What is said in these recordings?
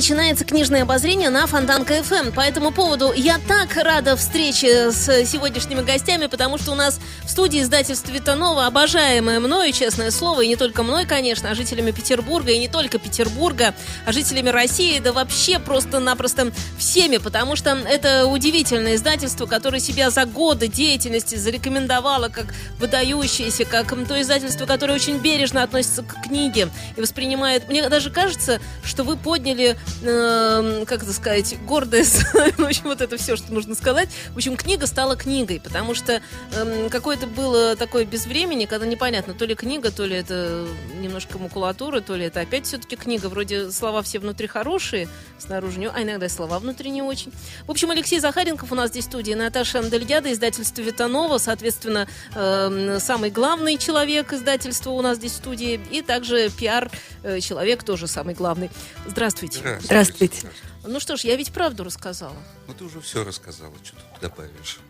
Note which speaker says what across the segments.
Speaker 1: Начинается книжное обозрение на Фонтанка ФМ. По этому поводу я так рада встрече с сегодняшними гостями, потому что у нас в студии издательство Витанова, обожаемое мною, честное слово, и не только мной, конечно, а жителями Петербурга, и не только Петербурга, а жителями России, да вообще просто-напросто всеми, потому что это удивительное издательство, которое себя за годы деятельности зарекомендовало как выдающееся, как то издательство, которое очень бережно относится к книге и воспринимает... Мне даже кажется, что вы подняли э, как это сказать, гордость, в общем, вот это все, что нужно сказать. В общем, книга стала книгой, потому что э, какое-то было такое безвремени, когда непонятно, то ли книга, то ли это немножко макулатура, то ли это опять все-таки книга. Вроде слова все внутри хорошие, снаружи не, а иногда и слова внутри не очень. В общем, Алексей Захаренков у нас здесь в студии, Наташа Андельяда, издательство Витанова, соответственно, э, самый главный человек издательства у нас здесь в студии, и также пиар-человек тоже самый главный. Здравствуйте.
Speaker 2: Здравствуйте.
Speaker 1: Ну что ж, я ведь правду рассказала.
Speaker 2: Ну ты уже все рассказала, что тут добавишь.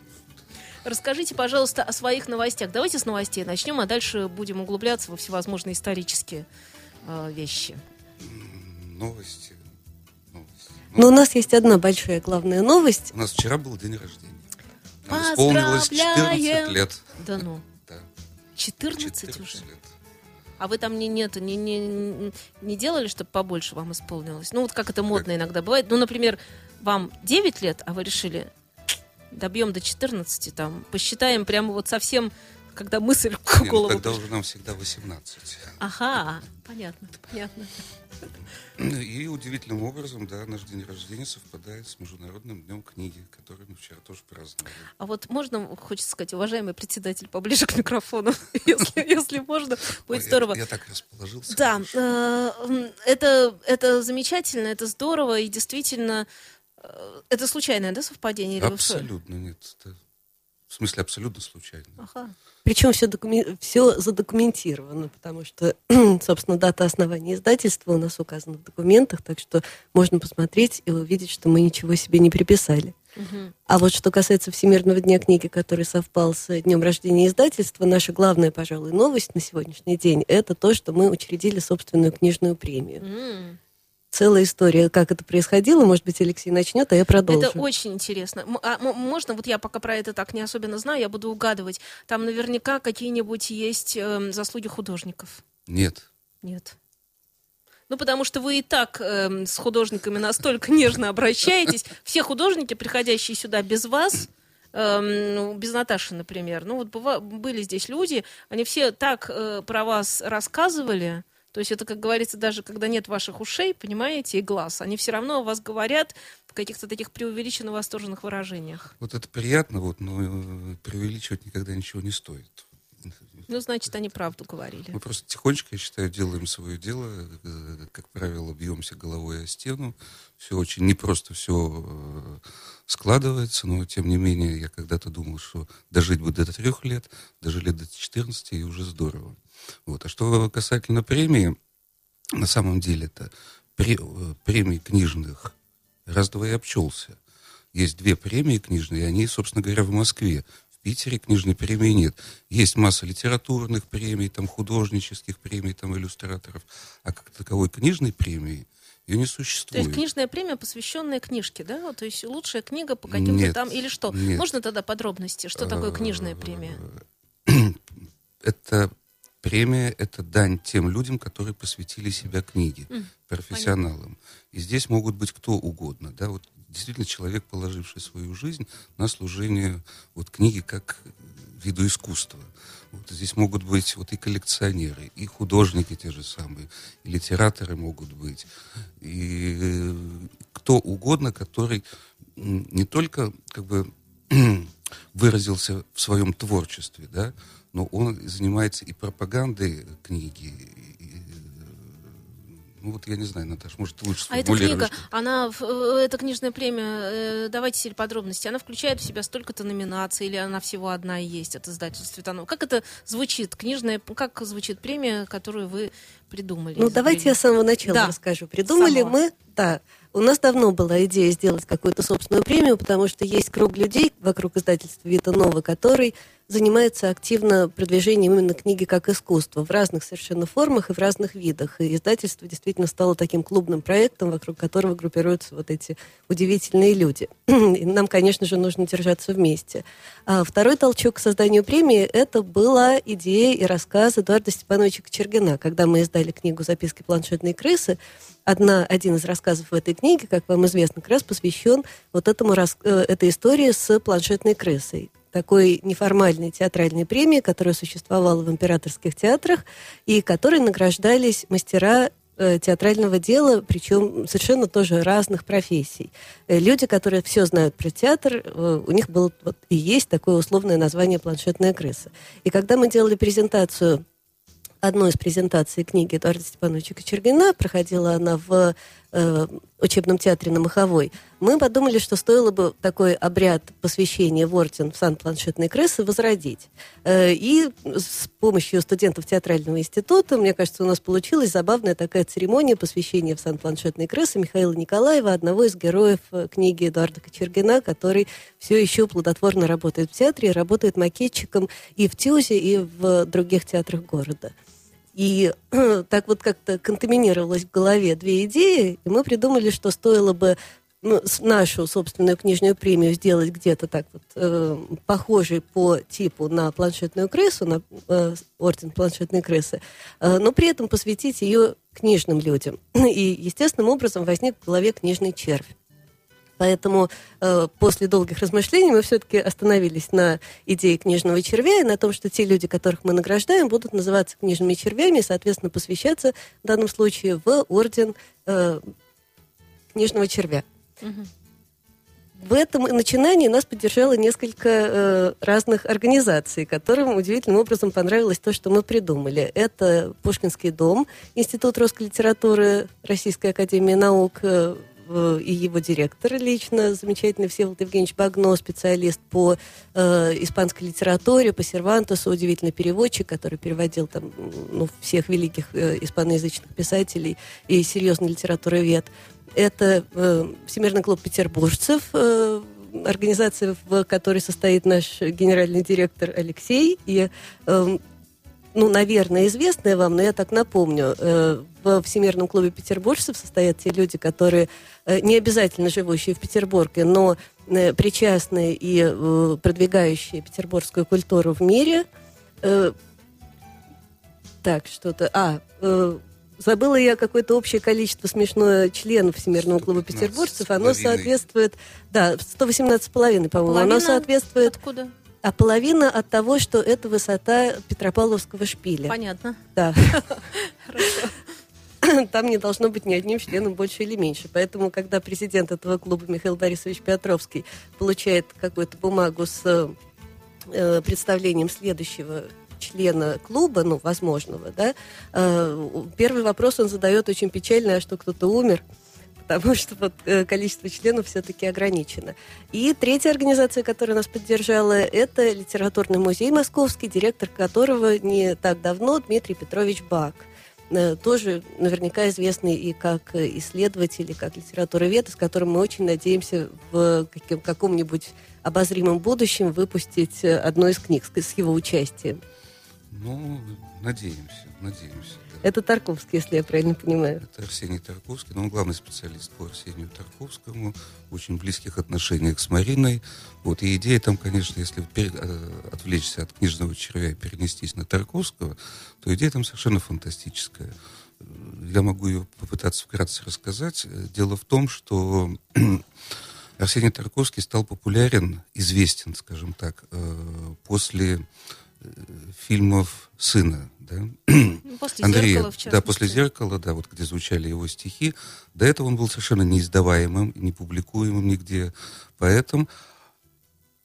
Speaker 1: Расскажите, пожалуйста, о своих новостях. Давайте с новостей начнем, а дальше будем углубляться во всевозможные исторические э, вещи.
Speaker 2: Новости. Новости.
Speaker 3: Но у нас есть одна большая главная новость.
Speaker 2: У нас вчера был день рождения. Нам исполнилось 14 лет.
Speaker 1: Да ну.
Speaker 2: Да.
Speaker 1: 14,
Speaker 2: 14
Speaker 1: уже?
Speaker 2: лет.
Speaker 1: А вы там не, нет, не, не, не делали, чтобы побольше вам исполнилось? Ну, вот как это модно иногда бывает. Ну, например, вам 9 лет, а вы решили, добьем до 14, там, посчитаем прямо вот совсем, когда мысль в
Speaker 2: Не, ну,
Speaker 1: голову
Speaker 2: тогда
Speaker 1: пришла.
Speaker 2: уже нам всегда 18.
Speaker 1: Ага, понятно, понятно.
Speaker 2: И удивительным образом, да, наш день рождения совпадает с Международным днем книги, который мы вчера тоже праздновали.
Speaker 1: А вот можно, хочется сказать, уважаемый председатель, поближе к микрофону, если, если можно, будет здорово.
Speaker 2: Я, я так расположился.
Speaker 1: Да, э, это, это замечательно, это здорово, и действительно, э, это случайное, да, совпадение?
Speaker 2: Абсолютно нет. Это, в смысле, абсолютно случайно.
Speaker 1: Ага.
Speaker 3: Причем все, все задокументировано, потому что, собственно, дата основания издательства у нас указана в документах, так что можно посмотреть и увидеть, что мы ничего себе не приписали. А вот что касается Всемирного дня книги, который совпал с днем рождения издательства, наша главная, пожалуй, новость на сегодняшний день это то, что мы учредили собственную книжную премию. Целая история, как это происходило, может быть, Алексей начнет, а я продолжу.
Speaker 1: Это очень интересно. М- а м- можно, вот я пока про это так не особенно знаю, я буду угадывать. Там наверняка какие-нибудь есть эм, заслуги художников.
Speaker 2: Нет.
Speaker 1: Нет. Ну, потому что вы и так эм, с художниками настолько нежно обращаетесь. Все художники, приходящие сюда без вас, эм, ну, без Наташи, например, ну, вот быва- были здесь люди, они все так э, про вас рассказывали, то есть это, как говорится, даже когда нет ваших ушей, понимаете, и глаз, они все равно о вас говорят в каких-то таких преувеличенно восторженных выражениях.
Speaker 2: Вот это приятно, вот, но э, преувеличивать никогда ничего не стоит.
Speaker 1: Ну, значит, они правду говорили.
Speaker 2: Мы просто тихонечко, я считаю, делаем свое дело. э, Как правило, бьемся головой о стену. Все очень непросто все э, складывается, но тем не менее я когда-то думал, что дожить бы до трех лет, дожили до 14 и уже здорово. Вот. А что касательно премии, на самом деле это пре- э, премии книжных раз-два и обчелся. Есть две премии книжные, и они, собственно говоря, в Москве. В Питере книжной премии нет. Есть масса литературных премий, там, художнических премий, там, иллюстраторов. А как таковой книжной премии ее не
Speaker 1: То
Speaker 2: существует.
Speaker 1: есть книжная премия, посвященная книжке, да? То есть лучшая книга по каким-то там или что?
Speaker 2: нет.
Speaker 1: Можно тогда подробности? Что такое книжная премия?
Speaker 2: Это премия, это дань тем людям, которые посвятили себя книге,
Speaker 1: М,
Speaker 2: профессионалам. И здесь могут быть кто угодно, да, вот действительно человек, положивший свою жизнь на служение вот книге как виду искусства. Вот здесь могут быть вот и коллекционеры, и художники те же самые, и литераторы могут быть, и э, кто угодно, который не только как бы выразился в своем творчестве, да, но он занимается и пропагандой книги, и, Ну вот я не знаю, Наташа, может, лучше
Speaker 1: А эта книга, она, э, эта книжная премия, э, давайте теперь подробности, она включает в себя столько-то номинаций, или она всего одна и есть от издательства Светанова? Как это звучит, книжная, как звучит премия, которую вы придумали?
Speaker 3: Ну, давайте я с самого начала
Speaker 1: Да.
Speaker 3: расскажу. Придумали
Speaker 1: Самого.
Speaker 3: мы, да, у нас давно была идея сделать какую-то собственную премию, потому что есть круг людей вокруг издательства Вита Нова, который занимается активно продвижением именно книги как искусства в разных совершенно формах и в разных видах. И издательство действительно стало таким клубным проектом, вокруг которого группируются вот эти удивительные люди. И нам, конечно же, нужно держаться вместе. А второй толчок к созданию премии – это была идея и рассказ Эдуарда Степановича Кочергина. Когда мы издали книгу «Записки планшетной крысы», одна, один из рассказов в этой книге, как вам известно, как раз посвящен вот этому, э, этой истории с планшетной крысой такой неформальной театральной премии, которая существовала в императорских театрах и которой награждались мастера э, театрального дела, причем совершенно тоже разных профессий. Э, Люди, которые все знают про театр, э, у них было вот и есть такое условное название «Планшетная крыса». И когда мы делали презентацию одной из презентаций книги Эдуарда Степановича Кочергина, проходила она в э, учебном театре на Маховой, мы подумали, что стоило бы такой обряд посвящения в в сан планшетной крысы возродить. Э, и с помощью студентов театрального института, мне кажется, у нас получилась забавная такая церемония посвящения в сан планшетной крысы Михаила Николаева, одного из героев э, книги Эдуарда Кочергина, который все еще плодотворно работает в театре, работает макетчиком и в ТЮЗе, и в других театрах города. И так вот как-то контаминировалось в голове две идеи, и мы придумали, что стоило бы ну, нашу собственную книжную премию сделать где-то так вот э, похожей по типу на планшетную крысу, на э, орден планшетной крысы, э, но при этом посвятить ее книжным людям. И естественным образом возник в голове книжный червь. Поэтому э, после долгих размышлений мы все-таки остановились на идее книжного червя и на том, что те люди, которых мы награждаем, будут называться книжными червями и, соответственно, посвящаться в данном случае в орден э, книжного червя. В этом начинании нас поддержало несколько э, разных организаций, которым удивительным образом понравилось то, что мы придумали. Это Пушкинский дом, Институт русской литературы Российской академии наук э, и его директор лично, замечательный Всеволод Евгеньевич Багно, специалист по э, испанской литературе, по Сервантесу, удивительный переводчик, который переводил там ну, всех великих э, испаноязычных писателей и серьезный литературовед. Это э, Всемирный клуб петербуржцев, э, организация, в которой состоит наш генеральный директор Алексей. И, э, ну, наверное, известная вам, но я так напомню, э, в Всемирном клубе петербуржцев состоят те люди, которые э, не обязательно живущие в Петербурге, но э, причастные и продвигающие петербургскую культуру в мире. Так, что-то... А, забыла я какое-то общее количество смешное членов Всемирного клуба
Speaker 2: 115
Speaker 3: петербуржцев. Оно соответствует... Да, 118,5, по-моему.
Speaker 1: Половина
Speaker 3: Оно соответствует...
Speaker 1: Откуда?
Speaker 3: А половина от того, что это высота Петропавловского шпиля.
Speaker 1: Понятно.
Speaker 3: Да. Там не должно быть ни одним членом больше или меньше. Поэтому, когда президент этого клуба Михаил Борисович Петровский получает какую-то бумагу с э, представлением следующего члена клуба, ну, возможного, да, э, первый вопрос он задает очень печальный, а что кто-то умер, потому что вот, э, количество членов все-таки ограничено. И третья организация, которая нас поддержала, это литературный музей московский, директор которого не так давно Дмитрий Петрович Бак. Э, Тоже наверняка известный и как исследователь, и как литературовед, с которым мы очень надеемся в каком-нибудь обозримом будущем выпустить э, одну из книг с его участием.
Speaker 2: Ну, надеемся, надеемся.
Speaker 3: Это Тарковский, если я правильно понимаю.
Speaker 2: Это Арсений Тарковский, но он главный специалист по Арсению Тарковскому, очень близких отношениях с Мариной. Вот, и идея там, конечно, если э, отвлечься от книжного червя и перенестись на Тарковского, то идея там совершенно фантастическая. Я могу ее попытаться вкратце рассказать. Дело в том, что Арсений Тарковский стал популярен, известен, скажем так, э, после фильмов «Сына», да?
Speaker 1: Ну, После
Speaker 2: Андрея,
Speaker 1: зеркала,
Speaker 2: да, после зеркала, да, вот где звучали его стихи. До этого он был совершенно неиздаваемым, не публикуемым нигде. Поэтому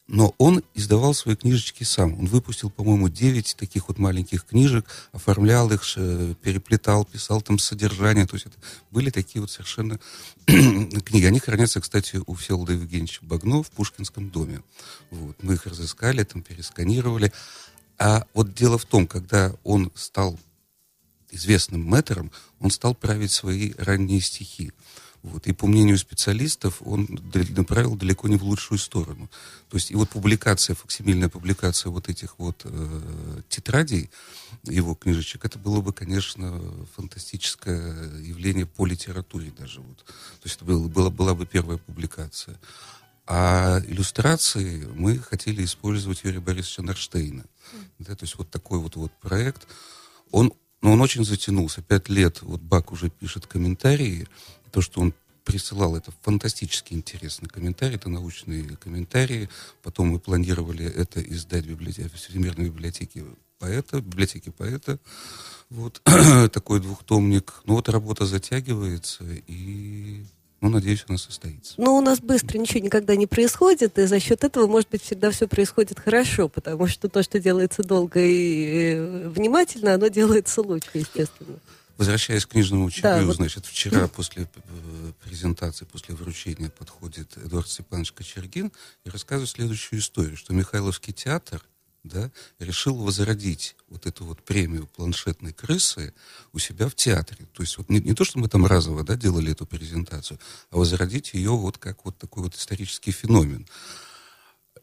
Speaker 2: Но он издавал свои книжечки сам. Он выпустил, по-моему, 9 таких вот маленьких книжек, оформлял их, переплетал, писал там содержание. То есть это были такие вот совершенно книги. Они хранятся, кстати, у Всеволода Евгеньевича Багно в Пушкинском доме. Вот. Мы их разыскали, там пересканировали. А вот дело в том, когда он стал известным мэтром, он стал править свои ранние стихи. Вот. И по мнению специалистов, он направил далеко не в лучшую сторону. То есть и вот публикация, факсимильная публикация вот этих вот э, тетрадей, его книжечек, это было бы, конечно, фантастическое явление по литературе даже. Вот. То есть это было, была, была бы первая публикация. А иллюстрации мы хотели использовать Юрия Борисовича Нарштейна. Да, то есть вот такой вот, вот проект. Он, но он очень затянулся. Пять лет вот Бак уже пишет комментарии, то, что он присылал, это фантастически интересный комментарий, это научные комментарии. Потом мы планировали это издать в, библиотеке, в Всемирной библиотеке поэта, библиотеке поэта. Вот такой двухтомник. Ну вот работа затягивается, и ну, надеюсь, она состоится.
Speaker 3: Но у нас быстро ничего никогда не происходит, и за счет этого, может быть, всегда все происходит хорошо, потому что то, что делается долго и э, внимательно, оно делается лучше, естественно.
Speaker 2: Возвращаясь к книжному чаю, да, вот... значит, вчера после э, презентации, после вручения подходит Эдуард Степанович Кочергин и рассказывает следующую историю, что Михайловский театр да, решил возродить вот эту вот премию планшетной крысы у себя в театре. То есть вот не, не то, что мы там разово да, делали эту презентацию, а возродить ее вот как вот такой вот исторический феномен.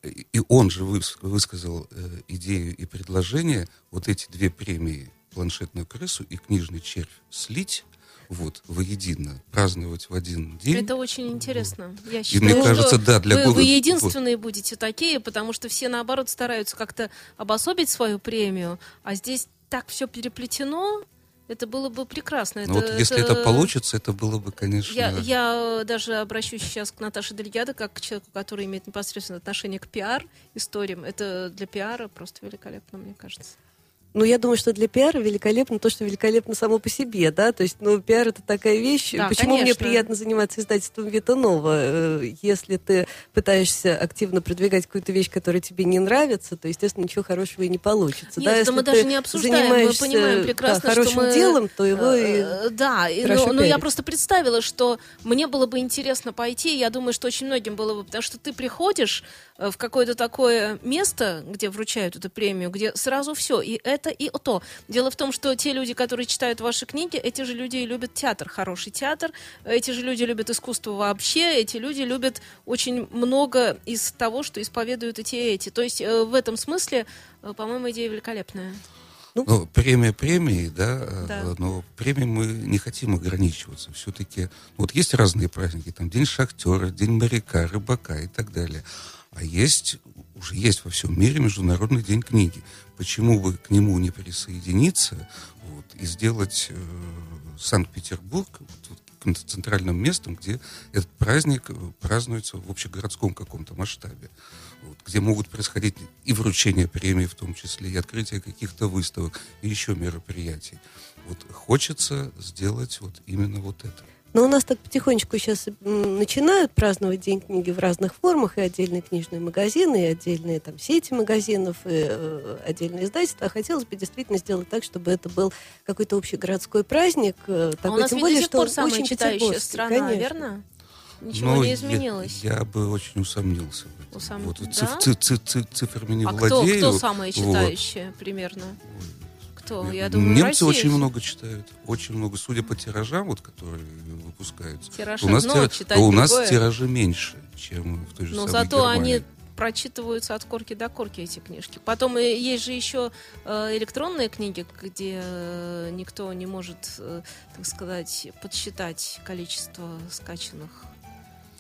Speaker 2: И он же высказал э, идею и предложение вот эти две премии планшетную крысу и книжный червь слить вот, воедино, праздновать в один день.
Speaker 1: Это очень интересно. Я считаю,
Speaker 2: и мне кажется, да, для
Speaker 1: вы, вы единственные вот. будете такие, потому что все, наоборот, стараются как-то обособить свою премию, а здесь так все переплетено, это было бы прекрасно.
Speaker 2: Ну, это, вот если это... это получится, это было бы, конечно...
Speaker 1: Я, я даже обращусь сейчас к Наташе Дельгядо, как к человеку, который имеет непосредственное отношение к пиар-историям. Это для пиара просто великолепно, мне кажется.
Speaker 3: Ну, я думаю, что для пиара великолепно то, что великолепно само по себе, да, то есть, ну, пиар это такая вещь. Да, Почему конечно. мне приятно заниматься издательством Витанова? Э, если ты пытаешься активно продвигать какую-то вещь, которая тебе не нравится, то, естественно, ничего хорошего и не получится.
Speaker 1: Нет,
Speaker 3: да,
Speaker 1: это мы даже не обсуждаем, мы понимаем прекрасно,
Speaker 3: да, хорошим
Speaker 1: что мы...
Speaker 3: делом, то его и
Speaker 1: э, Да, но, но я просто представила, что мне было бы интересно пойти, я думаю, что очень многим было бы, потому что ты приходишь э, в какое-то такое место, где вручают эту премию, где сразу все, и это это и то. Дело в том, что те люди, которые читают ваши книги, эти же люди любят театр, хороший театр, эти же люди любят искусство вообще, эти люди любят очень много из того, что исповедуют эти и эти. То есть э, в этом смысле, э, по-моему, идея великолепная.
Speaker 2: Ну, ну премия премии, да, э, да, но премии мы не хотим ограничиваться. Все-таки вот есть разные праздники, там День шахтера, День моряка, рыбака и так далее. А есть, уже есть во всем мире Международный день книги. Почему бы к нему не присоединиться вот, и сделать э, Санкт-Петербург вот, центральным местом, где этот праздник э, празднуется в общегородском каком-то масштабе, вот, где могут происходить и вручение премий в том числе, и открытие каких-то выставок, и еще мероприятий. Вот хочется сделать вот именно вот это.
Speaker 3: Но у нас так потихонечку сейчас начинают праздновать День книги в разных формах, и отдельные книжные магазины, и отдельные там сети магазинов, и э, отдельные издательства. А хотелось бы действительно сделать так, чтобы это был какой-то общегородской праздник. Э,
Speaker 1: такой, а у нас тем более, до сих пор самая очень читающая страна, конечно. верно? Ничего
Speaker 2: ну,
Speaker 1: не изменилось.
Speaker 2: Я, я бы очень усомнился.
Speaker 1: Усом...
Speaker 2: Вот,
Speaker 1: да?
Speaker 2: циф, циф, циф, циф, цифрами не
Speaker 1: а
Speaker 2: владею.
Speaker 1: Кто, кто самая читающая вот. примерно? Кто? Я думаю,
Speaker 2: Немцы
Speaker 1: Россия
Speaker 2: очень много читают. Очень много. Судя по тиражам, вот, которые выпускаются.
Speaker 1: Тираж
Speaker 2: у нас,
Speaker 1: одно,
Speaker 2: тира... у нас тиражи меньше, чем в той же
Speaker 1: Но
Speaker 2: самой
Speaker 1: зато
Speaker 2: Германии.
Speaker 1: они прочитываются от корки до корки эти книжки. Потом есть же еще э, электронные книги, где э, никто не может, э, так сказать, подсчитать количество скачанных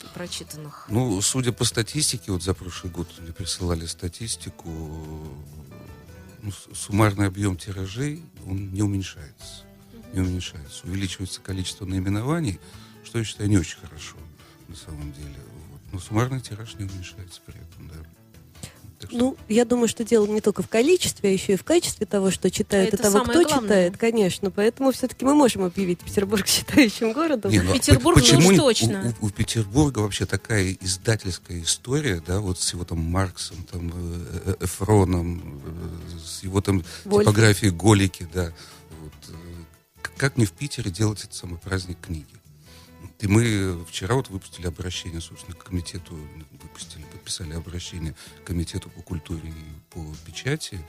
Speaker 1: и прочитанных.
Speaker 2: Ну, судя по статистике, вот за прошлый год мне присылали статистику, ну, суммарный объем тиражей, он не уменьшается. Не уменьшается. Увеличивается количество наименований, что я считаю не очень хорошо на самом деле. Вот. Но суммарный тираж не уменьшается при этом, да. Так что
Speaker 3: Ну, я думаю, что дело не только в количестве, а еще и в качестве того, что читает,
Speaker 1: Это
Speaker 3: и того,
Speaker 1: самое
Speaker 3: кто
Speaker 1: главное.
Speaker 3: читает, конечно. Поэтому все-таки мы можем объявить Петербург читающим городом.
Speaker 2: Не, ну, а
Speaker 1: Петербург, ну
Speaker 2: почему
Speaker 1: уж точно.
Speaker 2: У, у- у Петербурга вообще такая издательская история, да, вот с его там Марксом, там э, э, Эфроном, э, с его там
Speaker 3: Вольф.
Speaker 2: типографией Голики, да. Вот, как не в Питере делать этот самый праздник книги? И мы вчера вот выпустили обращение, собственно, к комитету, выпустили, подписали обращение к комитету по культуре и по печати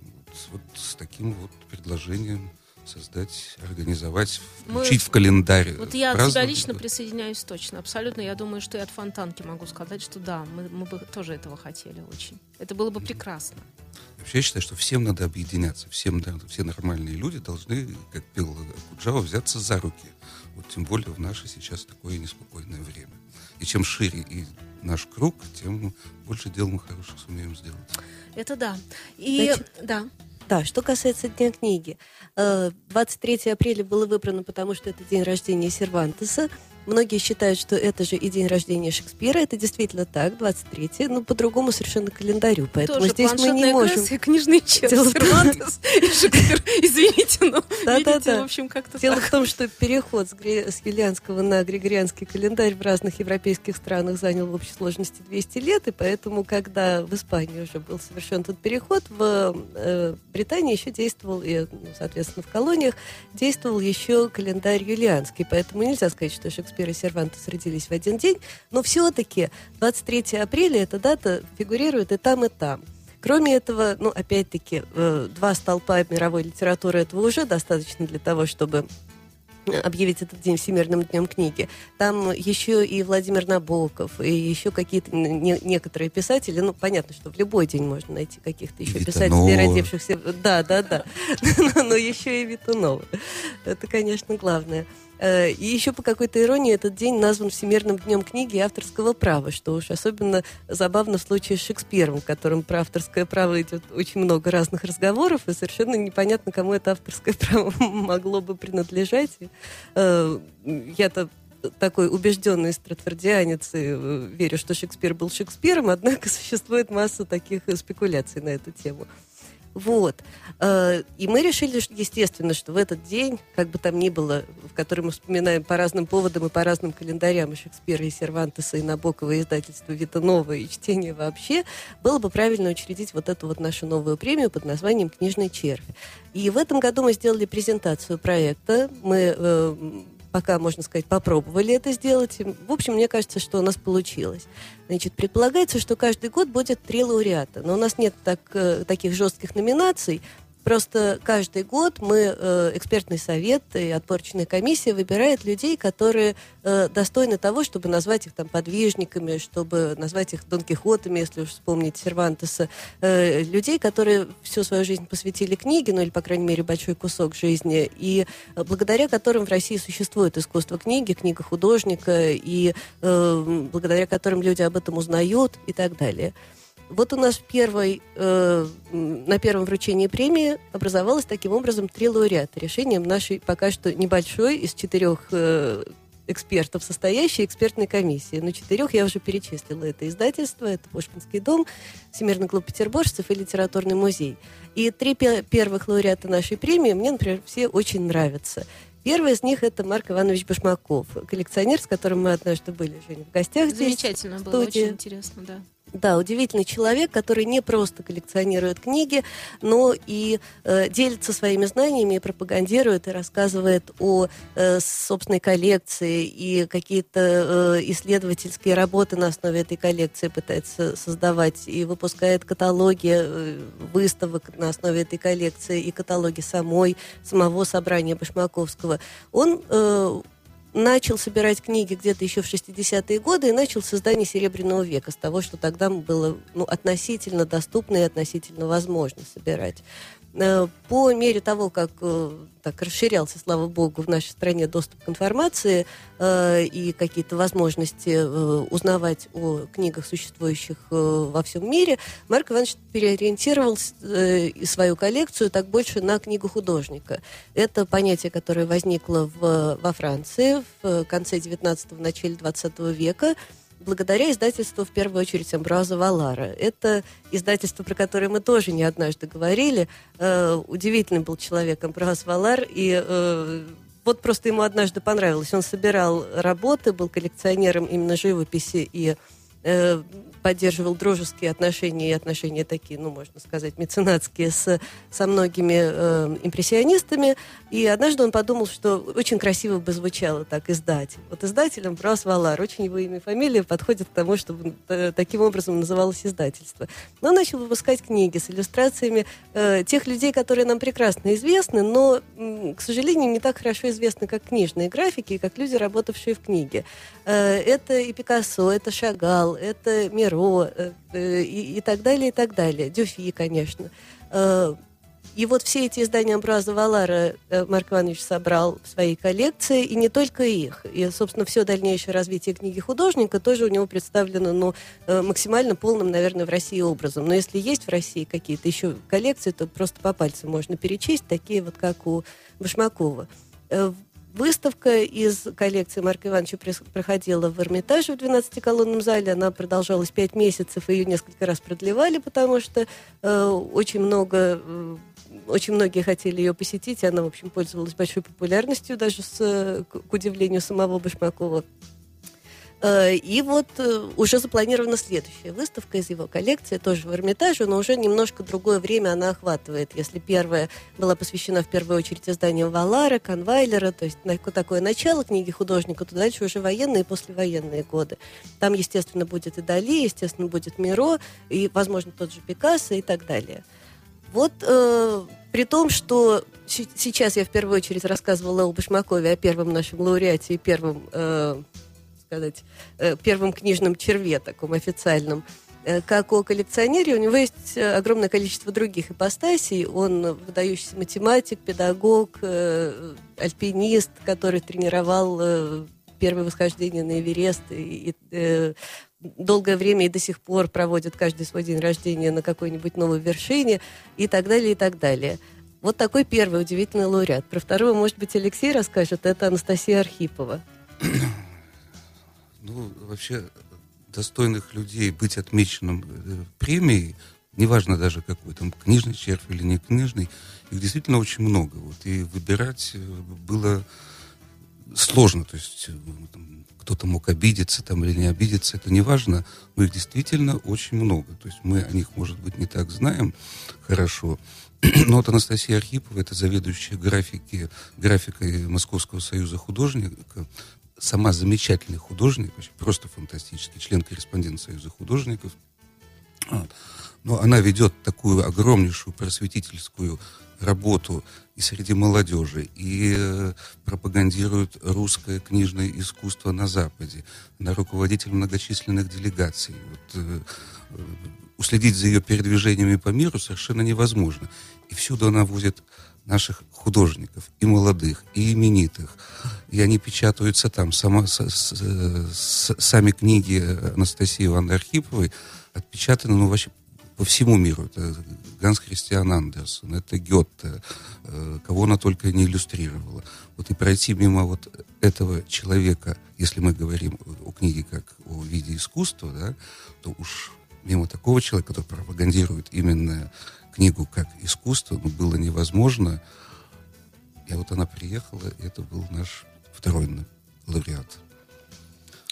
Speaker 2: вот, вот с таким вот предложением создать, организовать,
Speaker 1: Мы-
Speaker 2: включить в календарь.
Speaker 1: Вот я от себя лично присоединяюсь точно, абсолютно. Я думаю, что и от Фонтанки могу сказать, что да, мы, мы бы тоже этого хотели очень. Это было бы прекрасно.
Speaker 2: Вообще я считаю, что всем надо объединяться, всем надо- все нормальные люди должны, как пел Куджава, взяться за руки. Вот тем более в наше сейчас такое неспокойное время. И чем шире и наш круг, тем больше дел мы хороших сумеем сделать.
Speaker 1: Это да. И
Speaker 3: Значит,
Speaker 1: да.
Speaker 3: Да, что касается Дня книги. Э, 23 апреля было выбрано, потому что это день рождения Сервантеса. Многие считают, что это же и день рождения Шекспира. Это действительно так, 23 но по-другому совершенно календарю. Поэтому
Speaker 1: Тоже
Speaker 3: здесь мы не можем...
Speaker 1: крыса и книжный червь,
Speaker 3: Дело
Speaker 1: Сервантес и Шекспир. Извините, но
Speaker 3: Да-да-да.
Speaker 1: видите, в общем, как-то
Speaker 3: Дело
Speaker 1: так.
Speaker 3: в том, что переход с, гре- с юлианского на григорианский календарь в разных европейских странах занял в общей сложности 200 лет, и поэтому, когда в Испании уже был совершен этот переход, в э, Британии еще действовал, и, ну, соответственно, в колониях действовал еще календарь юлианский, поэтому нельзя сказать, что Шекспир и Сервантес родились в один день, но все-таки 23 апреля эта дата фигурирует и там, и там. Кроме этого, ну, опять-таки, э, два столпа мировой литературы этого уже достаточно для того, чтобы объявить этот день Всемирным днем книги. Там еще и Владимир Набоков, и еще какие-то не- некоторые писатели. Ну, понятно, что в любой день можно найти каких-то еще
Speaker 2: Витанова.
Speaker 3: писателей, родившихся... Да, да, да. Но еще и Витунова. Это, конечно, главное. Э, И еще по какой-то иронии этот день назван Всемирным днем книги и авторского права, что уж особенно забавно в случае с Шекспиром, в котором про авторское право идет очень много разных разговоров, и совершенно непонятно, кому это авторское право могло бы принадлежать. Э, Я-то такой убежденный стратфордианец и э, верю, что Шекспир был Шекспиром, однако существует масса таких спекуляций на эту тему. Вот. Э, И мы решили, естественно, что в этот день, как бы там ни было, в который мы вспоминаем по разным поводам и по разным календарям и Шекспира, и Сервантеса, и Набокова, издательство Витанова, и чтение вообще, было бы правильно учредить вот эту вот нашу новую премию под названием «Книжный червь». И в этом году мы сделали презентацию проекта. Мы э, пока, можно сказать, попробовали это сделать. В общем, мне кажется, что у нас получилось. Значит, предполагается, что каждый год будет три лауреата. Но у нас нет так, э, таких жестких номинаций. Просто каждый год мы, э, экспертный совет и отборочная комиссия выбирает людей, которые э, достойны того, чтобы назвать их там подвижниками, чтобы назвать их Дон Кихотами, если уж вспомнить Сервантеса. Э, людей, которые всю свою жизнь посвятили книге, ну или, по крайней мере, большой кусок жизни, и э, благодаря которым в России существует искусство книги, книга художника, и э, благодаря которым люди об этом узнают и так далее. Вот у нас в первой, э, на первом вручении премии образовалось таким образом три лауреата. Решением нашей пока что небольшой из четырех э, экспертов состоящей экспертной комиссии. Но четырех я уже перечислила. Это издательство, это Пушкинский дом, Всемирный клуб петербуржцев и литературный музей. И три пе- первых лауреата нашей премии мне, например, все очень нравятся. Первый из них это Марк Иванович Башмаков, коллекционер, с которым мы однажды были, Женя, в гостях здесь.
Speaker 1: Замечательно было,
Speaker 3: студии.
Speaker 1: очень интересно, да.
Speaker 3: Да, удивительный человек, который не просто коллекционирует книги, но и э, делится своими знаниями, и пропагандирует и рассказывает о э, собственной коллекции и какие-то э, исследовательские работы на основе этой коллекции пытается создавать и выпускает каталоги э, выставок на основе этой коллекции и каталоги самой самого собрания Башмаковского. Он э, начал собирать книги где-то еще в 60-е годы и начал с издания «Серебряного века», с того, что тогда было ну, относительно доступно и относительно возможно собирать. Э, По мере того, как э, так расширялся, слава богу, в нашей стране доступ к информации э, и какие-то возможности э, узнавать о книгах, существующих э, во всем мире, Марк Иванович переориентировал э, свою коллекцию так больше на книгу художника. Это понятие, которое возникло в, во Франции в конце 19-го, начале 20 века. Благодаря издательству, в первую очередь, Амбраза Валара. Это издательство, про которое мы тоже не однажды говорили. Э, удивительный был человек Амбраз Валар, и э, вот просто ему однажды понравилось. Он собирал работы, был коллекционером именно живописи и э, поддерживал дружеские отношения и отношения такие, ну, можно сказать, меценатские с, со многими э, импрессионистами. И однажды он подумал, что очень красиво бы звучало так издатель. Вот издателем Брас Валар, очень его имя и фамилия подходит к тому, чтобы э, таким образом называлось издательство. Но он начал выпускать книги с иллюстрациями э, тех людей, которые нам прекрасно известны, но, э, к сожалению, не так хорошо известны, как книжные графики и как люди, работавшие в книге. Э, это и Пикассо, это Шагал, это Миро э, э, и, и так далее, и так далее. Дюфи, конечно. И вот все эти издания Амбраза Валара Марк Иванович собрал в своей коллекции, и не только их. И, собственно, все дальнейшее развитие книги художника тоже у него представлено ну, максимально полным, наверное, в России образом. Но если есть в России какие-то еще коллекции, то просто по пальцам можно перечесть, такие вот, как у Башмакова. Выставка из коллекции Марка Ивановича проходила в Эрмитаже в 12-колонном зале. Она продолжалась 5 месяцев, ее несколько раз продлевали, потому что э, очень много... Э, очень многие хотели ее посетить, и она, в общем, пользовалась большой популярностью, даже с, к удивлению самого Башмакова. Э, и вот э, уже запланирована следующая выставка из его коллекции, тоже в Эрмитаже, но уже немножко другое время она охватывает. Если первая была посвящена в первую очередь изданиям Валара, Конвайлера, то есть такое начало книги художника, то дальше уже военные и послевоенные годы. Там, естественно, будет и Дали, естественно, будет Миро, и, возможно, тот же Пикассо и так далее. Вот э, при том, что сейчас я в первую очередь рассказывала о Башмакове, о первом нашем лауреате и первом э, сказать, э, первым книжным черве, таком официальном. Э, как о коллекционере, у него есть э, огромное количество других ипостасей. Он выдающийся математик, педагог, альпинист, который тренировал первое восхождение на Эверест и, и долгое время и до сих пор проводит каждый свой день рождения на какой-нибудь новой вершине и так далее, и так далее. Вот такой первый удивительный лауреат. Про второго, может быть, Алексей расскажет. Это Анастасия Архипова.
Speaker 2: Ну, вообще, достойных людей быть отмеченным э, премией, неважно даже какой, там, книжный червь или не книжный, их действительно очень много. Вот, и выбирать э, было сложно. То есть э, кто-то мог обидеться там или не обидеться, это не важно, но их действительно очень много. То есть мы о них, может быть, не так знаем хорошо. Но вот Анастасия Архипова, это заведующая графики, графикой Московского союза художников, сама замечательный художник, просто фантастический, член-корреспондент Союза художников. Вот. Но она ведет такую огромнейшую просветительскую работу и среди молодежи, и э, пропагандирует русское книжное искусство на Западе. Она руководитель многочисленных делегаций. Вот, э, э, уследить за ее передвижениями по миру совершенно невозможно. И всюду она возит наших художников, и молодых, и именитых. И они печатаются там. Сама, с, с, сами книги Анастасии Ивановны Архиповой отпечатаны, ну, вообще по всему миру. Это Ганс Христиан Андерсон, это Гетте, э, кого она только не иллюстрировала. Вот и пройти мимо вот этого человека, если мы говорим о книге как о виде искусства, да, то уж мимо такого человека, который пропагандирует именно книгу как искусство, ну, было невозможно. И вот она приехала, и это был наш второй лауреат.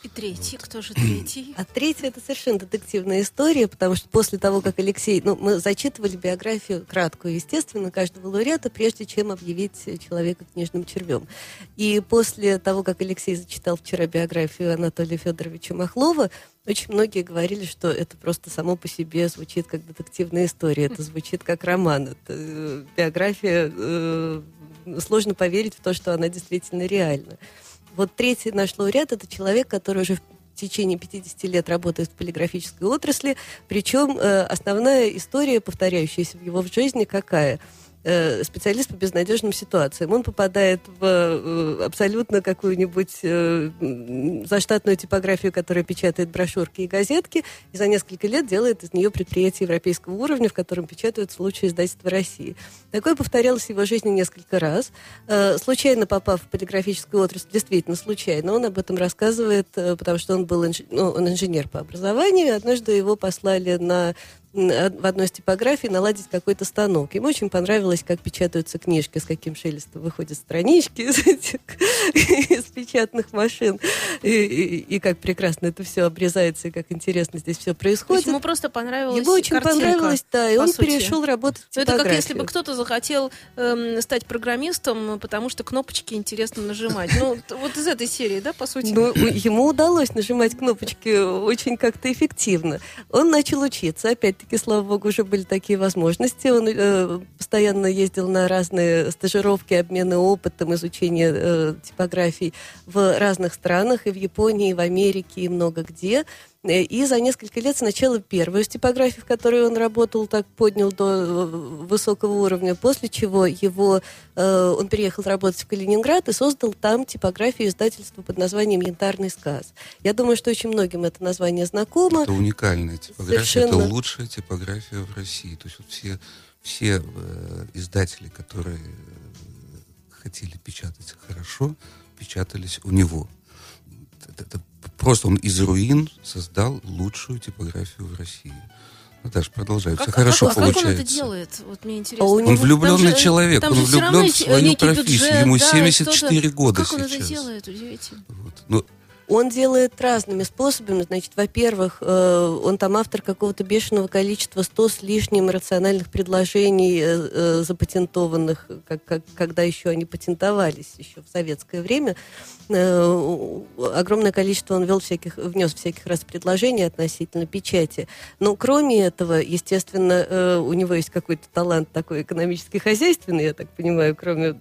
Speaker 1: И третий, вот. кто же третий?
Speaker 3: А третий это совершенно детективная история, потому что после того, как Алексей, ну, мы зачитывали биографию краткую, естественно, каждого лауреата, прежде чем объявить человека книжным червем. И после того, как Алексей зачитал вчера биографию Анатолия Федоровича Махлова, очень многие говорили, что это просто само по себе звучит как детективная история, это звучит как роман, это э, биография, э, сложно поверить в то, что она действительно реальна. Вот третий наш лауреат – это человек, который уже в течение 50 лет работает в полиграфической отрасли, причем э, основная история, повторяющаяся в его жизни, какая? Э, специалист по безнадежным ситуациям. Он попадает в э, абсолютно какую-нибудь э, заштатную типографию, которая печатает брошюрки и газетки, и за несколько лет делает из нее предприятие европейского уровня, в котором печатаются лучшие издательства России. Такое повторялось в его жизни несколько раз. Случайно попав в полиграфическую отрасль, действительно случайно, он об этом рассказывает, потому что он был инж... ну, он инженер по образованию, однажды его послали на в одной из типографий наладить какой-то станок. Ему очень понравилось, как печатаются книжки, с каким шелестом выходят странички из этих из печатных машин, и, и, и как прекрасно это все обрезается, и как интересно здесь все происходит.
Speaker 1: ему просто понравилось
Speaker 3: Ему очень
Speaker 1: картинка,
Speaker 3: понравилось, да, и он
Speaker 1: сути.
Speaker 3: перешел работать в
Speaker 1: Ну, Это как если бы кто-то захотел эм, стать программистом, потому что кнопочки интересно нажимать. Ну, вот из этой серии, да, по сути?
Speaker 3: Ну, ему удалось нажимать кнопочки очень как-то эффективно. Он начал учиться. Опять-таки, слава богу, уже были такие возможности. Он э, постоянно ездил на разные стажировки, обмены опытом, изучение э, типографий в разных странах, и в Японии, и в Америке, и много где. Э, И за несколько лет сначала первую из типографий, в которой он работал, так поднял до э, высокого уровня, после чего его, э, он переехал работать в Калининград и создал там типографию издательства под названием «Янтарный сказ». Я думаю, что очень многим это название знакомо.
Speaker 2: Это уникальная типография,
Speaker 3: Совершенно.
Speaker 2: это лучшая типография в России. То есть вот все, все э, издатели, которые э, хотели печатать хорошо, печатались у него. Это- это просто он из руин создал лучшую типографию в России. Наташа, продолжай.
Speaker 1: Как,
Speaker 2: все хорошо
Speaker 1: как, как он
Speaker 2: получается.
Speaker 1: это делает? Вот мне интересно.
Speaker 3: А у
Speaker 2: Он
Speaker 3: него-
Speaker 2: влюбленный
Speaker 1: Там же-
Speaker 2: человек,
Speaker 1: там
Speaker 2: он влюблен в свою профессию.
Speaker 1: бюджет,
Speaker 2: Ему
Speaker 1: да,
Speaker 2: 74
Speaker 1: что-то.
Speaker 2: года
Speaker 1: Как он это
Speaker 2: сейчас.
Speaker 1: делает? Удивительно.
Speaker 2: Вот. Ну,
Speaker 3: Он делает разными способами. Значит, во-первых, э, он там автор какого-то бешеного количества, 100 с лишним рациональных предложений, э, э, запатентованных, как, как- когда еще они патентовались, еще в советское время. Огромное количество он вел всяких, внес всяких раз предложений относительно печати. Но кроме этого, естественно, у него есть какой-то талант такой экономический, хозяйственный, я так понимаю, кроме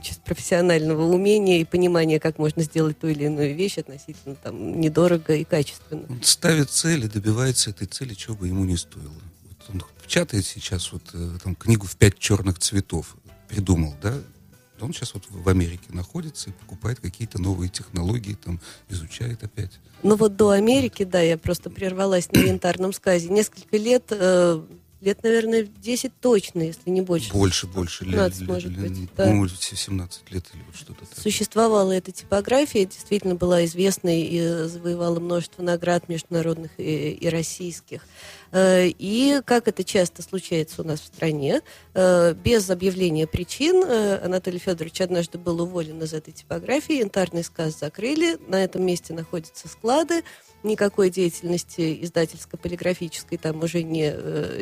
Speaker 3: чисто профессионального умения и понимания, как можно сделать ту или иную вещь относительно там недорого и качественно.
Speaker 2: Он ставит цель и добивается этой цели, чего бы ему не стоило. Вот он печатает сейчас вот э, там книгу в пять черных цветов, придумал, да? Он сейчас вот в Америке находится и покупает какие-то новые технологии, там изучает опять.
Speaker 3: Ну вот до Америки, да, я просто прервалась на янтарном сказе. Несколько лет, э, лет, наверное, 10 точно, если не больше.
Speaker 2: Больше, больше. лет,
Speaker 3: 15,
Speaker 2: лет,
Speaker 3: может
Speaker 2: лет,
Speaker 3: быть, да.
Speaker 2: По-моему, все 17 лет или вот что-то такое.
Speaker 3: Существовала эта типография, действительно была известной и завоевала множество наград международных и, и российских. Э, И, как это часто случается у нас в стране, э, без объявления причин э, Анатолий Федорович однажды был уволен из этой типографии, янтарный сказ закрыли, на этом месте находятся склады, никакой деятельности издательско-полиграфической там уже не,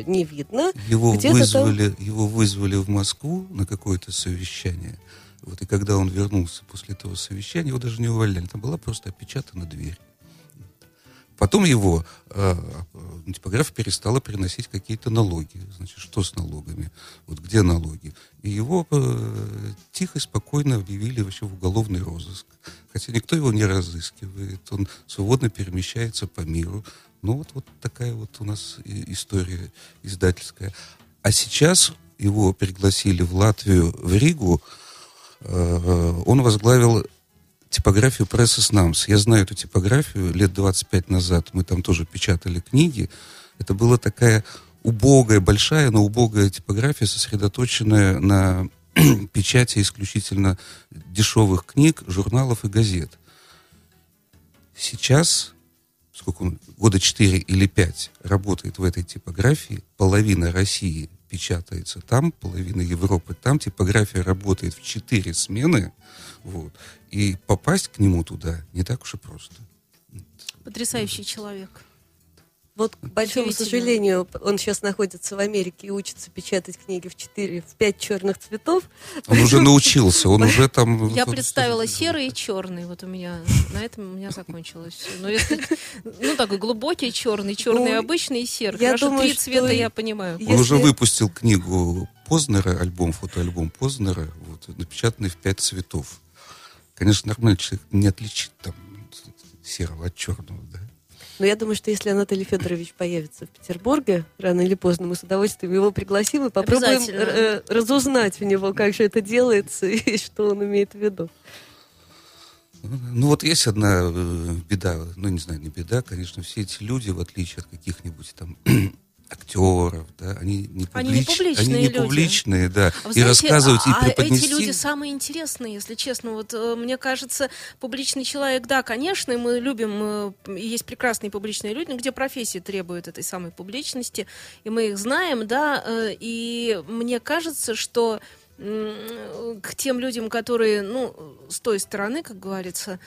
Speaker 3: не видно.
Speaker 2: Его вызвали, его вызвали в Москву на какое-то совещание. Вот, и когда он вернулся после этого совещания, его даже не увольняли. Там была просто опечатана дверь. Потом его э, э, типография перестала приносить какие-то налоги. Значит, что с налогами? Вот где налоги? И его э, тихо спокойно объявили вообще в уголовный розыск. Хотя никто его не разыскивает. Он свободно перемещается по миру. Ну вот, вот такая вот у нас история издательская. А сейчас его пригласили в Латвию, в Ригу. Э, Он возглавил типографию пресса СНАМС. Я знаю эту типографию лет 25 назад. Мы там тоже печатали книги. Это была такая убогая, большая, но убогая типография, сосредоточенная на печати исключительно дешевых книг, журналов и газет. Сейчас, сколько он, года 4 или 5 работает в этой типографии, половина России печатается там, половина Европы там, типография работает в 4 смены, вот, и попасть к нему туда не так уж и просто.
Speaker 1: Потрясающий человек.
Speaker 3: Вот, к большому сожалению, он сейчас находится в Америке и учится печатать книги в четыре, в пять черных цветов.
Speaker 2: Он уже научился, он уже там...
Speaker 1: Я представила серый и черный. Вот у меня на этом у меня закончилось все. Но если, ну такой глубокий черный, черный
Speaker 3: Ну,
Speaker 1: обычный и серый.
Speaker 3: я
Speaker 1: Хорошо,
Speaker 3: думаю,
Speaker 1: три цвета я понимаю.
Speaker 2: Он уже
Speaker 3: Если-
Speaker 2: выпустил книгу Познера, альбом, фотоальбом Познера, вот, напечатанный в пять цветов. Конечно, нормальный человек не отличит там серого от черного, да.
Speaker 3: Но я думаю, что если Анатолий Федорович появится в Петербурге, рано или поздно мы с удовольствием его пригласим и попробуем э, разузнать у него, как же это делается и что он имеет в виду.
Speaker 2: Ну вот есть одна э, беда, ну не знаю, не беда, конечно, все эти люди, в отличие от каких-нибудь там актеров, да, они не,
Speaker 1: Они не
Speaker 2: публич-
Speaker 1: публичные
Speaker 2: они не
Speaker 1: люди.
Speaker 2: публичные, да,
Speaker 1: А вы
Speaker 2: и
Speaker 1: знаете,
Speaker 2: рассказывать, и
Speaker 1: а
Speaker 2: преподнести.
Speaker 1: эти люди самые интересные, если честно. Вот э, мне кажется, публичный человек, да, конечно, и мы любим, э, и есть прекрасные публичные люди, где профессия требует этой самой публичности, и мы их знаем, да, э, и мне кажется, что к тем людям, которые, ну, с той стороны, как говорится,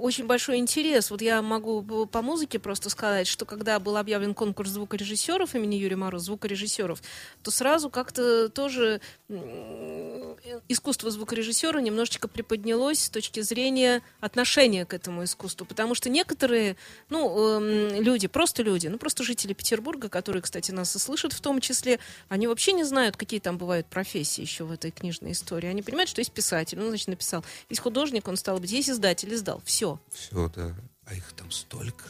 Speaker 1: очень большой интерес. Вот я могу по- музыке просто сказать, что когда был объявлен конкурс звукорежиссеров имени Юрия Мороза, звукорежиссеров, то сразу как-то тоже м, искусство звукорежиссера немножечко приподнялось с точки зрения отношения к этому искусству. Потому что некоторые, ну, эм, люди, просто люди, ну, просто жители Петербурга, которые, кстати, нас и слышат в том числе, они вообще не знают, какие там бывают профессии еще в этой книжной истории. Они понимают, что есть писатель, ну, значит, написал. Есть художник, он стал быть, есть издатель, издал. Все.
Speaker 2: Все, да. А их там столько.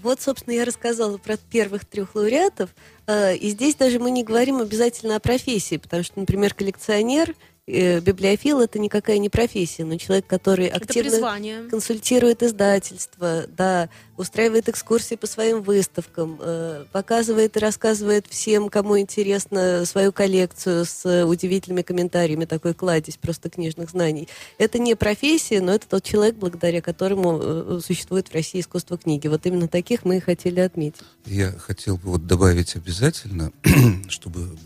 Speaker 3: Вот, собственно, я рассказала про первых трех лауреатов. Э, И здесь даже мы не говорим обязательно о профессии, потому что, например, коллекционер, э, библиофил это никакая не профессия, но человек, который
Speaker 1: Это
Speaker 3: активно
Speaker 1: призвание.
Speaker 3: консультирует издательство, да, устраивает экскурсии по своим выставкам, э, показывает и рассказывает всем, кому интересно, свою коллекцию с удивительными комментариями, такой кладезь просто книжных знаний. Это не профессия, но это тот человек, благодаря которому э, существует в России искусство книги. Вот именно таких мы и хотели отметить.
Speaker 2: Я хотел бы вот добавить обязательно, чтобы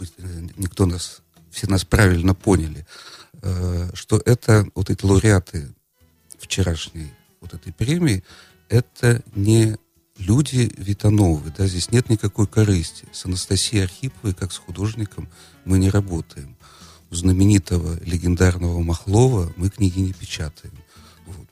Speaker 2: никто нас, все нас правильно поняли, э, что это вот эти лауреаты вчерашней вот этой премии, это не люди Витановы, да, здесь нет никакой корысти. С Анастасией Архиповой, как с художником, мы не работаем. У знаменитого легендарного Махлова мы книги не печатаем.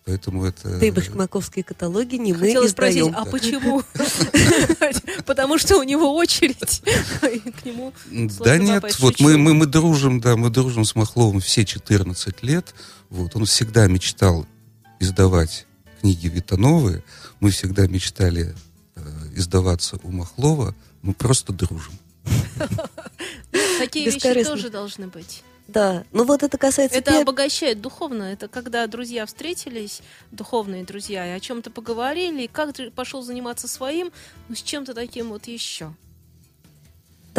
Speaker 2: Поэтому это...
Speaker 3: Да и башмаковские каталоги не мы
Speaker 1: Хотела спросить, а почему? Потому что у него очередь. К нему
Speaker 2: Да нет, вот мы, мы, мы дружим, да, мы дружим с Махловым все 14 лет. Вот, он всегда мечтал издавать книги Витановы. Мы всегда мечтали э, издаваться у Махлова. Мы просто дружим.
Speaker 1: Такие вещи тоже должны быть.
Speaker 3: Да, ну вот это касается...
Speaker 1: Это
Speaker 3: пер-
Speaker 1: обогащает духовно. Это когда друзья встретились, духовные друзья, и о чем-то поговорили, и как ты пошел заниматься своим, ну, с чем-то таким вот еще.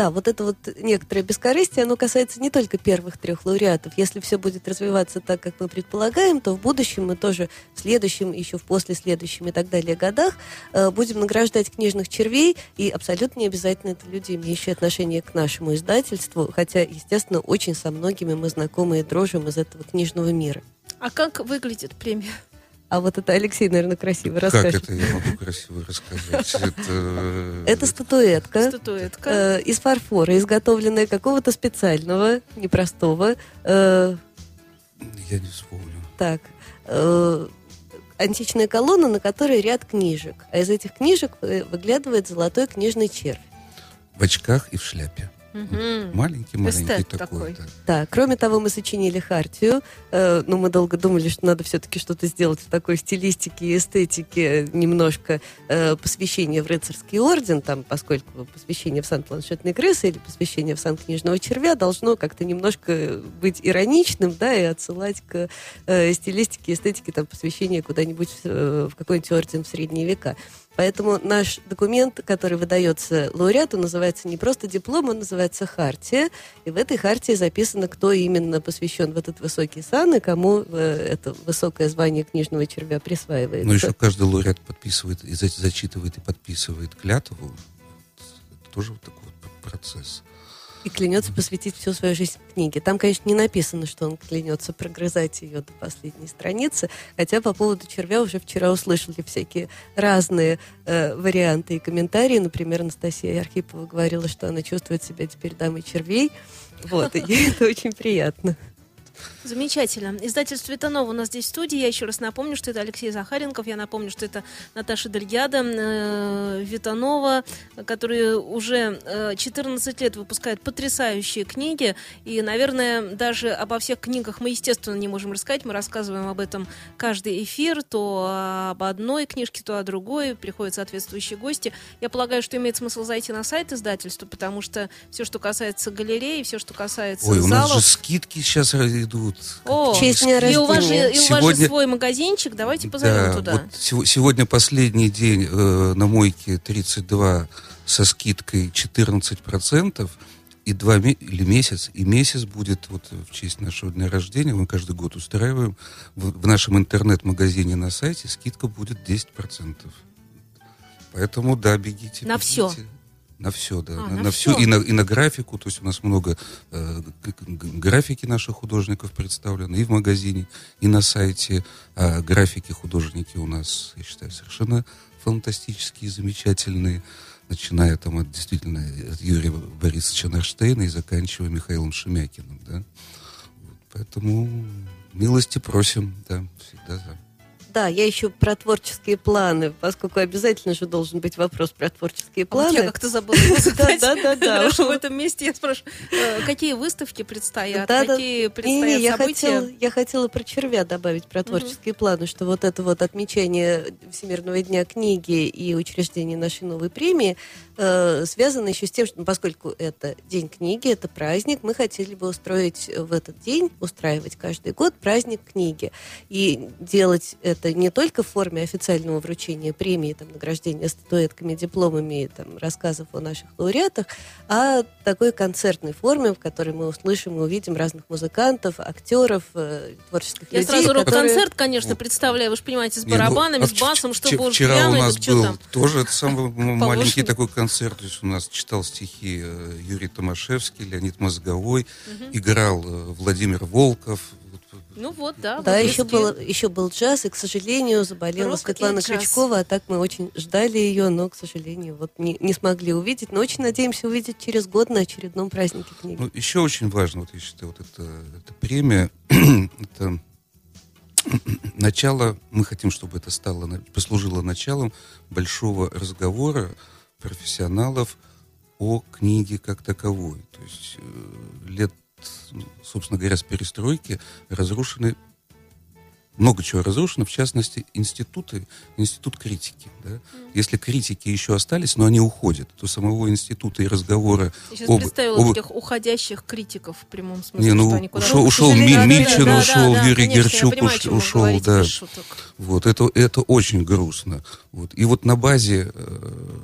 Speaker 3: Да, вот это вот некоторое бескорыстие, оно касается не только первых трех лауреатов. Если все будет развиваться так, как мы предполагаем, то в будущем мы тоже в следующем, еще в послеследующем и так далее годах э, будем награждать книжных червей, и абсолютно не обязательно это люди, имеющие отношение к нашему издательству, хотя, естественно, очень со многими мы знакомы и дружим из этого книжного мира.
Speaker 1: А как выглядит премия?
Speaker 3: А вот это Алексей, наверное, красиво
Speaker 2: Как
Speaker 3: расскажет.
Speaker 2: это я могу красиво рассказать? Это,
Speaker 3: Это статуэтка.
Speaker 1: Статуэтка.
Speaker 3: э, из фарфора, изготовленная какого-то специального, непростого. э,
Speaker 2: Я не вспомню.
Speaker 3: так, э, античная колонна, на которой ряд книжек. А из этих книжек э, выглядывает золотой книжный червь.
Speaker 2: В очках и в шляпе.
Speaker 1: Мгм.
Speaker 2: Маленький-маленький такой.
Speaker 1: такой.
Speaker 2: да.
Speaker 3: Да, кроме того, мы сочинили хартию. Э, ну, мы долго думали, что надо все-таки что-то сделать в такой стилистике и эстетике, немножко э, посвящение в рыцарский орден, там, поскольку посвящение в сан планшетной крысы или посвящение в сан книжного червя должно как-то немножко быть ироничным, да, и отсылать к э, стилистике, эстетике, там, посвящения куда-нибудь э, в какой-нибудь орден в средние века. Поэтому наш документ, который выдается лауреату, называется не просто диплом, он называется хартия. И в этой хартии записано, кто именно посвящен в этот высокий сан и кому э, это высокое звание книжного червя присваивается.
Speaker 2: Но еще каждый лауреат подписывает, и за- зачитывает и подписывает клятву. Это тоже вот такой вот процесс.
Speaker 3: И клянется посвятить всю свою жизнь книге. Там, конечно, не написано, что он клянется прогрызать ее до последней страницы, хотя по поводу червя уже вчера услышали всякие разные э, варианты и комментарии. Например, Анастасия Архипова говорила, что она чувствует себя теперь дамой червей. Вот, и ей это очень приятно.
Speaker 1: Замечательно. Издательство «Витанова» у нас здесь в студии. Я еще раз напомню, что это Алексей Захаренков. Я напомню, что это Наташа Дельгяда э, Витанова, которая уже э, 14 лет выпускает потрясающие книги. И, наверное, даже обо всех книгах мы, естественно, не можем рассказать. Мы рассказываем об этом каждый эфир. То об одной книжке, то о другой. Приходят соответствующие гости. Я полагаю, что имеет смысл зайти на сайт издательства, потому что все, что касается галереи, все, что касается
Speaker 2: Ой, у нас
Speaker 1: залов...
Speaker 2: же скидки сейчас идут.
Speaker 1: О,
Speaker 3: В честь дня
Speaker 1: и у вас же,
Speaker 3: рождения.
Speaker 1: и у вас же свой магазинчик, давайте позовем
Speaker 2: Да,
Speaker 1: туда.
Speaker 2: вот сего- сегодня последний день э, на мойке 32 со скидкой 14%. И два или месяц, и месяц будет вот в честь нашего дня рождения, мы каждый год устраиваем, в, в нашем интернет-магазине на сайте скидка будет 10%. Поэтому, да, бегите.
Speaker 1: На
Speaker 2: бегите.
Speaker 1: всё?
Speaker 2: На все, да.
Speaker 1: А,
Speaker 2: на,
Speaker 1: на
Speaker 2: всё. И на, и на графику, то есть у нас много э, графики наших художников представлены и в магазине, и на сайте. А графики художники у нас, я считаю, совершенно фантастические, замечательные, начиная там от действительно от Юрия Борисовича Нарштейна и заканчивая Михаилом Шемякиным, да. Вот, поэтому милости просим, да, всегда за.
Speaker 3: Да, я еще про творческие планы, поскольку обязательно же должен быть вопрос про творческие
Speaker 1: А вот
Speaker 3: планы.
Speaker 1: я как-то забыла.
Speaker 3: Да, да, да, да.
Speaker 1: Хорошо, в этом месте я спрашиваю, э, какие выставки предстоят,
Speaker 3: Да, да.
Speaker 1: какие
Speaker 3: Не-не,
Speaker 1: предстоят
Speaker 3: я
Speaker 1: события?
Speaker 3: хотела, я хотела про червя добавить, про творческие планы, что вот это вот отмечание Всемирного дня книги и учреждение нашей новой премии э, связано еще с тем, что ну, поскольку это День книги, это праздник, мы хотели бы устроить в этот день, устраивать каждый год праздник книги. И делать это не только в форме официального вручения премии, там, награждения статуэтками, дипломами, там, рассказов о наших лауреатах, а такой концертной форме, в которой мы услышим и увидим разных музыкантов, актеров, э, творческих
Speaker 1: Я
Speaker 3: людей.
Speaker 1: сразу
Speaker 3: которые-
Speaker 1: рок-концерт, конечно, представляю, вы же понимаете, с
Speaker 2: Не, ну,
Speaker 1: барабанами,
Speaker 2: а
Speaker 1: с басом, что будет
Speaker 2: Вчера у нас был тоже это самый маленький такой концерт. То есть у нас читал стихи э, Юрий Томашевский, Леонид Мозговой, играл э, Владимир Волков. Э,
Speaker 1: Ну вот, да.
Speaker 3: Да,
Speaker 1: вот
Speaker 3: еще, был, еще был джаз, и, к сожалению, заболела
Speaker 1: Рок
Speaker 3: Светлана. Крючкова, а так мы очень ждали ее, но, к сожалению, вот не, не смогли увидеть. Но очень надеемся увидеть через год на очередном празднике книги.
Speaker 2: Ну, еще очень важно, вот я считаю, вот эта, эта премия, это начало, мы хотим, чтобы это стало, послужило началом большого разговора профессионалов о книге как таковой. То есть э, лет, ну, собственно говоря, с перестройки разрушены много чего разрушено, в частности, институты, институт критики. Да? Если критики еще остались, но они уходят, то самого института и разговора
Speaker 1: Я сейчас
Speaker 2: об-
Speaker 1: представила
Speaker 2: об-
Speaker 1: этих уходящих критиков в прямом смысле,
Speaker 2: не,
Speaker 1: что
Speaker 2: ну,
Speaker 1: они куда-то-
Speaker 2: ушел, ушел Ми-
Speaker 1: да,
Speaker 2: Мильчин,
Speaker 1: да,
Speaker 2: ушел
Speaker 1: да,
Speaker 2: Юрий
Speaker 1: конечно, я
Speaker 2: Герчук,
Speaker 1: понимаю,
Speaker 2: уш- ушел,
Speaker 1: говорите,
Speaker 2: да. Вот, это, это очень грустно. Вот. И вот на базе э,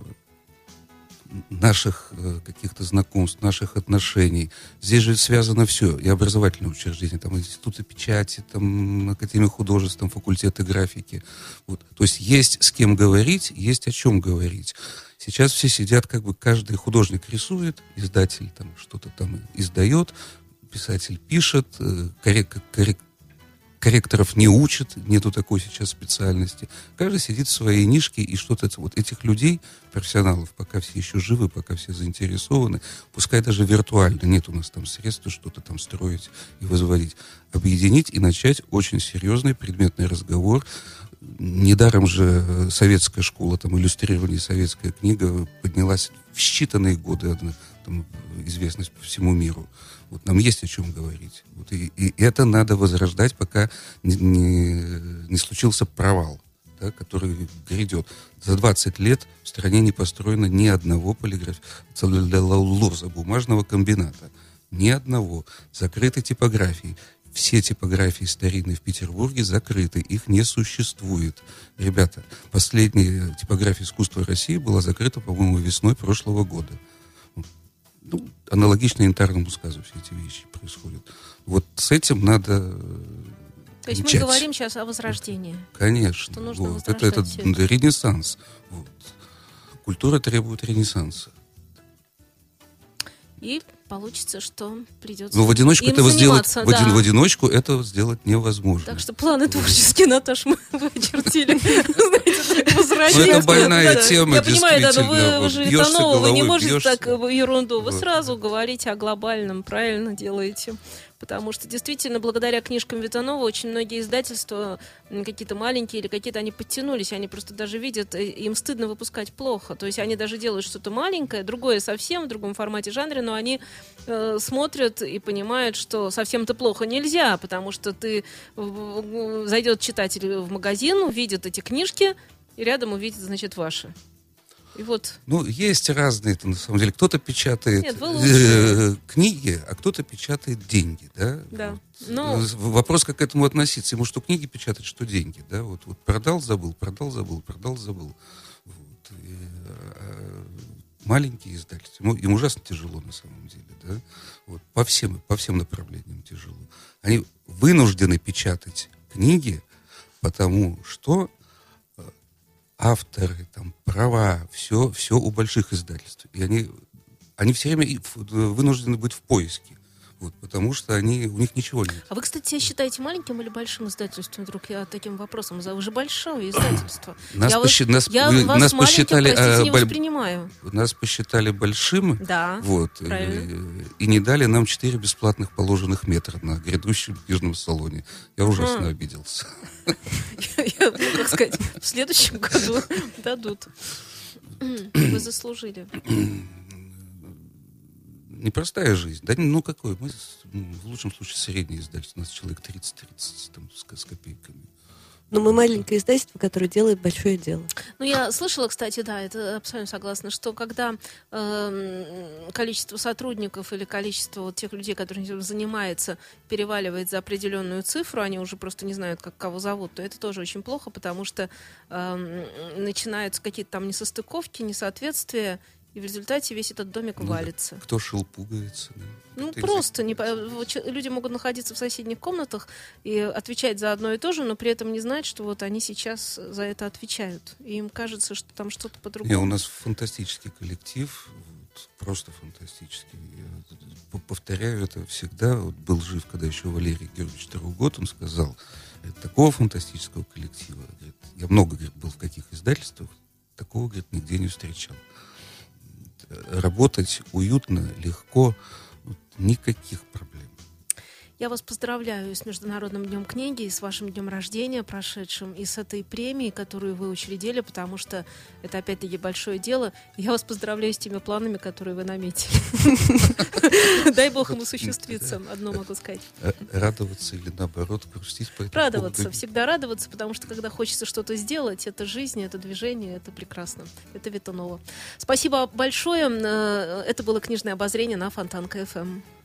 Speaker 2: наших э, каких-то знакомств, наших отношений, здесь же связано все, и образовательные учреждения, там институты печати, там Академия художеств, там факультеты графики. Вот. То есть есть с кем говорить, есть о чем говорить. Сейчас все сидят, как бы каждый художник рисует, издатель там что-то там издает, писатель пишет, э, коррек- коррек- корректоров не учат, нету такой сейчас специальности. Каждый сидит в своей нишке, и что-то вот этих людей, профессионалов, пока все еще живы, пока все заинтересованы, пускай даже виртуально, нет у нас там средств что-то там строить и возводить, объединить и начать очень серьезный предметный разговор. Недаром же советская школа, там, иллюстрирование советская книга поднялась в считанные годы, там, известность по всему миру. Вот нам есть о чем говорить. Вот и, и это надо возрождать, пока не, не- не случился провал, да, который грядет. За 20 лет в стране не построено ни одного полиграф... целлюлоза бумажного комбината. Ни одного. Закрыты типографии. Все типографии старинные в Петербурге закрыты, их не существует. Ребята, последняя типография искусства России была закрыта, по-моему, весной прошлого года. Ну, аналогично янтарному сказу все эти вещи происходят. Вот с этим надо э,
Speaker 1: То есть мы говорим сейчас о возрождении.
Speaker 2: Конечно.
Speaker 1: что нужно
Speaker 2: вот. Это, это
Speaker 1: всё
Speaker 2: ренессанс. Вот. Культура требует ренессанса.
Speaker 1: И получится, что придется
Speaker 2: Но в одиночку
Speaker 1: им
Speaker 2: этого сделать,
Speaker 1: заниматься,
Speaker 2: в, один-
Speaker 1: да.
Speaker 2: в одиночку этого сделать невозможно.
Speaker 1: Так что планы творческие, Наташ, мы вычертили.
Speaker 2: Ну, это больная
Speaker 1: Да,
Speaker 2: тема,
Speaker 1: Я понимаю, да, но вы, вы
Speaker 2: Вот
Speaker 1: же
Speaker 2: бьешься
Speaker 1: Итанова, вы не можете так э, ерунду. Вы сразу говорите о глобальном, правильно делаете. Потому что действительно благодаря книжкам Витанова очень многие издательства, какие-то маленькие или какие-то, они подтянулись, они просто даже видят, э, им стыдно выпускать плохо, то есть они даже делают что-то маленькое, другое совсем, в другом формате жанре, но они э, смотрят и понимают, что совсем-то плохо нельзя, потому что ты зайдет читатель в магазин, увидит эти книжки, и рядом увидит, значит, ваши. И вот...
Speaker 2: Ну, есть разные, на самом деле. Кто-то печатает Нет, э, книги, а кто-то печатает деньги, да?
Speaker 1: Да. Вот.
Speaker 2: Но... Ну, Вопрос, как к этому относиться. Ему что книги печатать, что деньги, да? Вот, вот продал, забыл, продал, забыл, продал, забыл. Вот. И, а, маленькие издательства, ему, им ужасно тяжело на самом деле, да? Вот. По, всем, по всем направлениям тяжело. Они вынуждены печатать книги, потому что авторы, там, права, все, все у больших издательств. И они, они все время вынуждены быть в поиске. Вот, потому что они, у них ничего нет.
Speaker 1: А вы, кстати, себя считаете маленьким или большим издательством? Вдруг я таким вопросом Вы же большое издательство.
Speaker 2: Нас,
Speaker 1: я
Speaker 2: посчит, нас,
Speaker 1: я
Speaker 2: вы,
Speaker 1: вас
Speaker 2: нас посчитали,
Speaker 1: простите, не воспринимаю.
Speaker 2: Нас посчитали большим.
Speaker 1: Да,
Speaker 2: вот,
Speaker 1: правильно.
Speaker 2: И, и не дали нам четыре бесплатных положенных метра на грядущем книжном салоне. Я ужасно а. обиделся.
Speaker 1: Я, как сказать, в следующем году дадут. Вы заслужили
Speaker 2: непростая жизнь. Да, ну какой? Мы ну, в лучшем случае средний издательство. У нас человек 30-30 там, с, с копейками.
Speaker 3: Но мы маленькое издательство, которое делает большое дело.
Speaker 1: Ну, я слышала, кстати, да, это абсолютно согласна, что когда э, количество сотрудников или количество вот тех людей, которые этим занимаются, переваливает за определенную цифру, они уже просто не знают, как кого зовут, то это тоже очень плохо, потому что э, начинаются какие-то там несостыковки, несоответствия, и в результате весь этот домик ну, валится.
Speaker 2: Кто шил пуговицы? Да?
Speaker 1: Ну, Это просто не, люди могут находиться в соседних комнатах и отвечать за одно и то же, но при этом не знать, что вот они сейчас за это отвечают. И им кажется, что там что-то по-другому.
Speaker 2: у нас фантастический коллектив, просто фантастический. Я повторяю это всегда. Вот был жив, когда еще Валерий Георгиевич Таругот, он сказал, такого фантастического коллектива, говорит, я много говорит, был в каких издательствах, такого, говорит, нигде не встречал работать уютно, легко, никаких проблем.
Speaker 1: Я вас поздравляю с Международным днем книги, и с вашим днем рождения прошедшим, и с этой премией, которую вы учредили, потому что это опять-таки большое дело. Я вас поздравляю с теми планами, которые вы наметили. Дай бог им осуществиться, одно могу сказать.
Speaker 2: Э, радоваться или наоборот грустить по
Speaker 1: этому Радоваться, всегда радоваться, потому что когда хочется что-то сделать, это жизнь, это движение, это прекрасно. Это Витанова. Спасибо большое. Э, это было книжное обозрение на Фонтанка FM.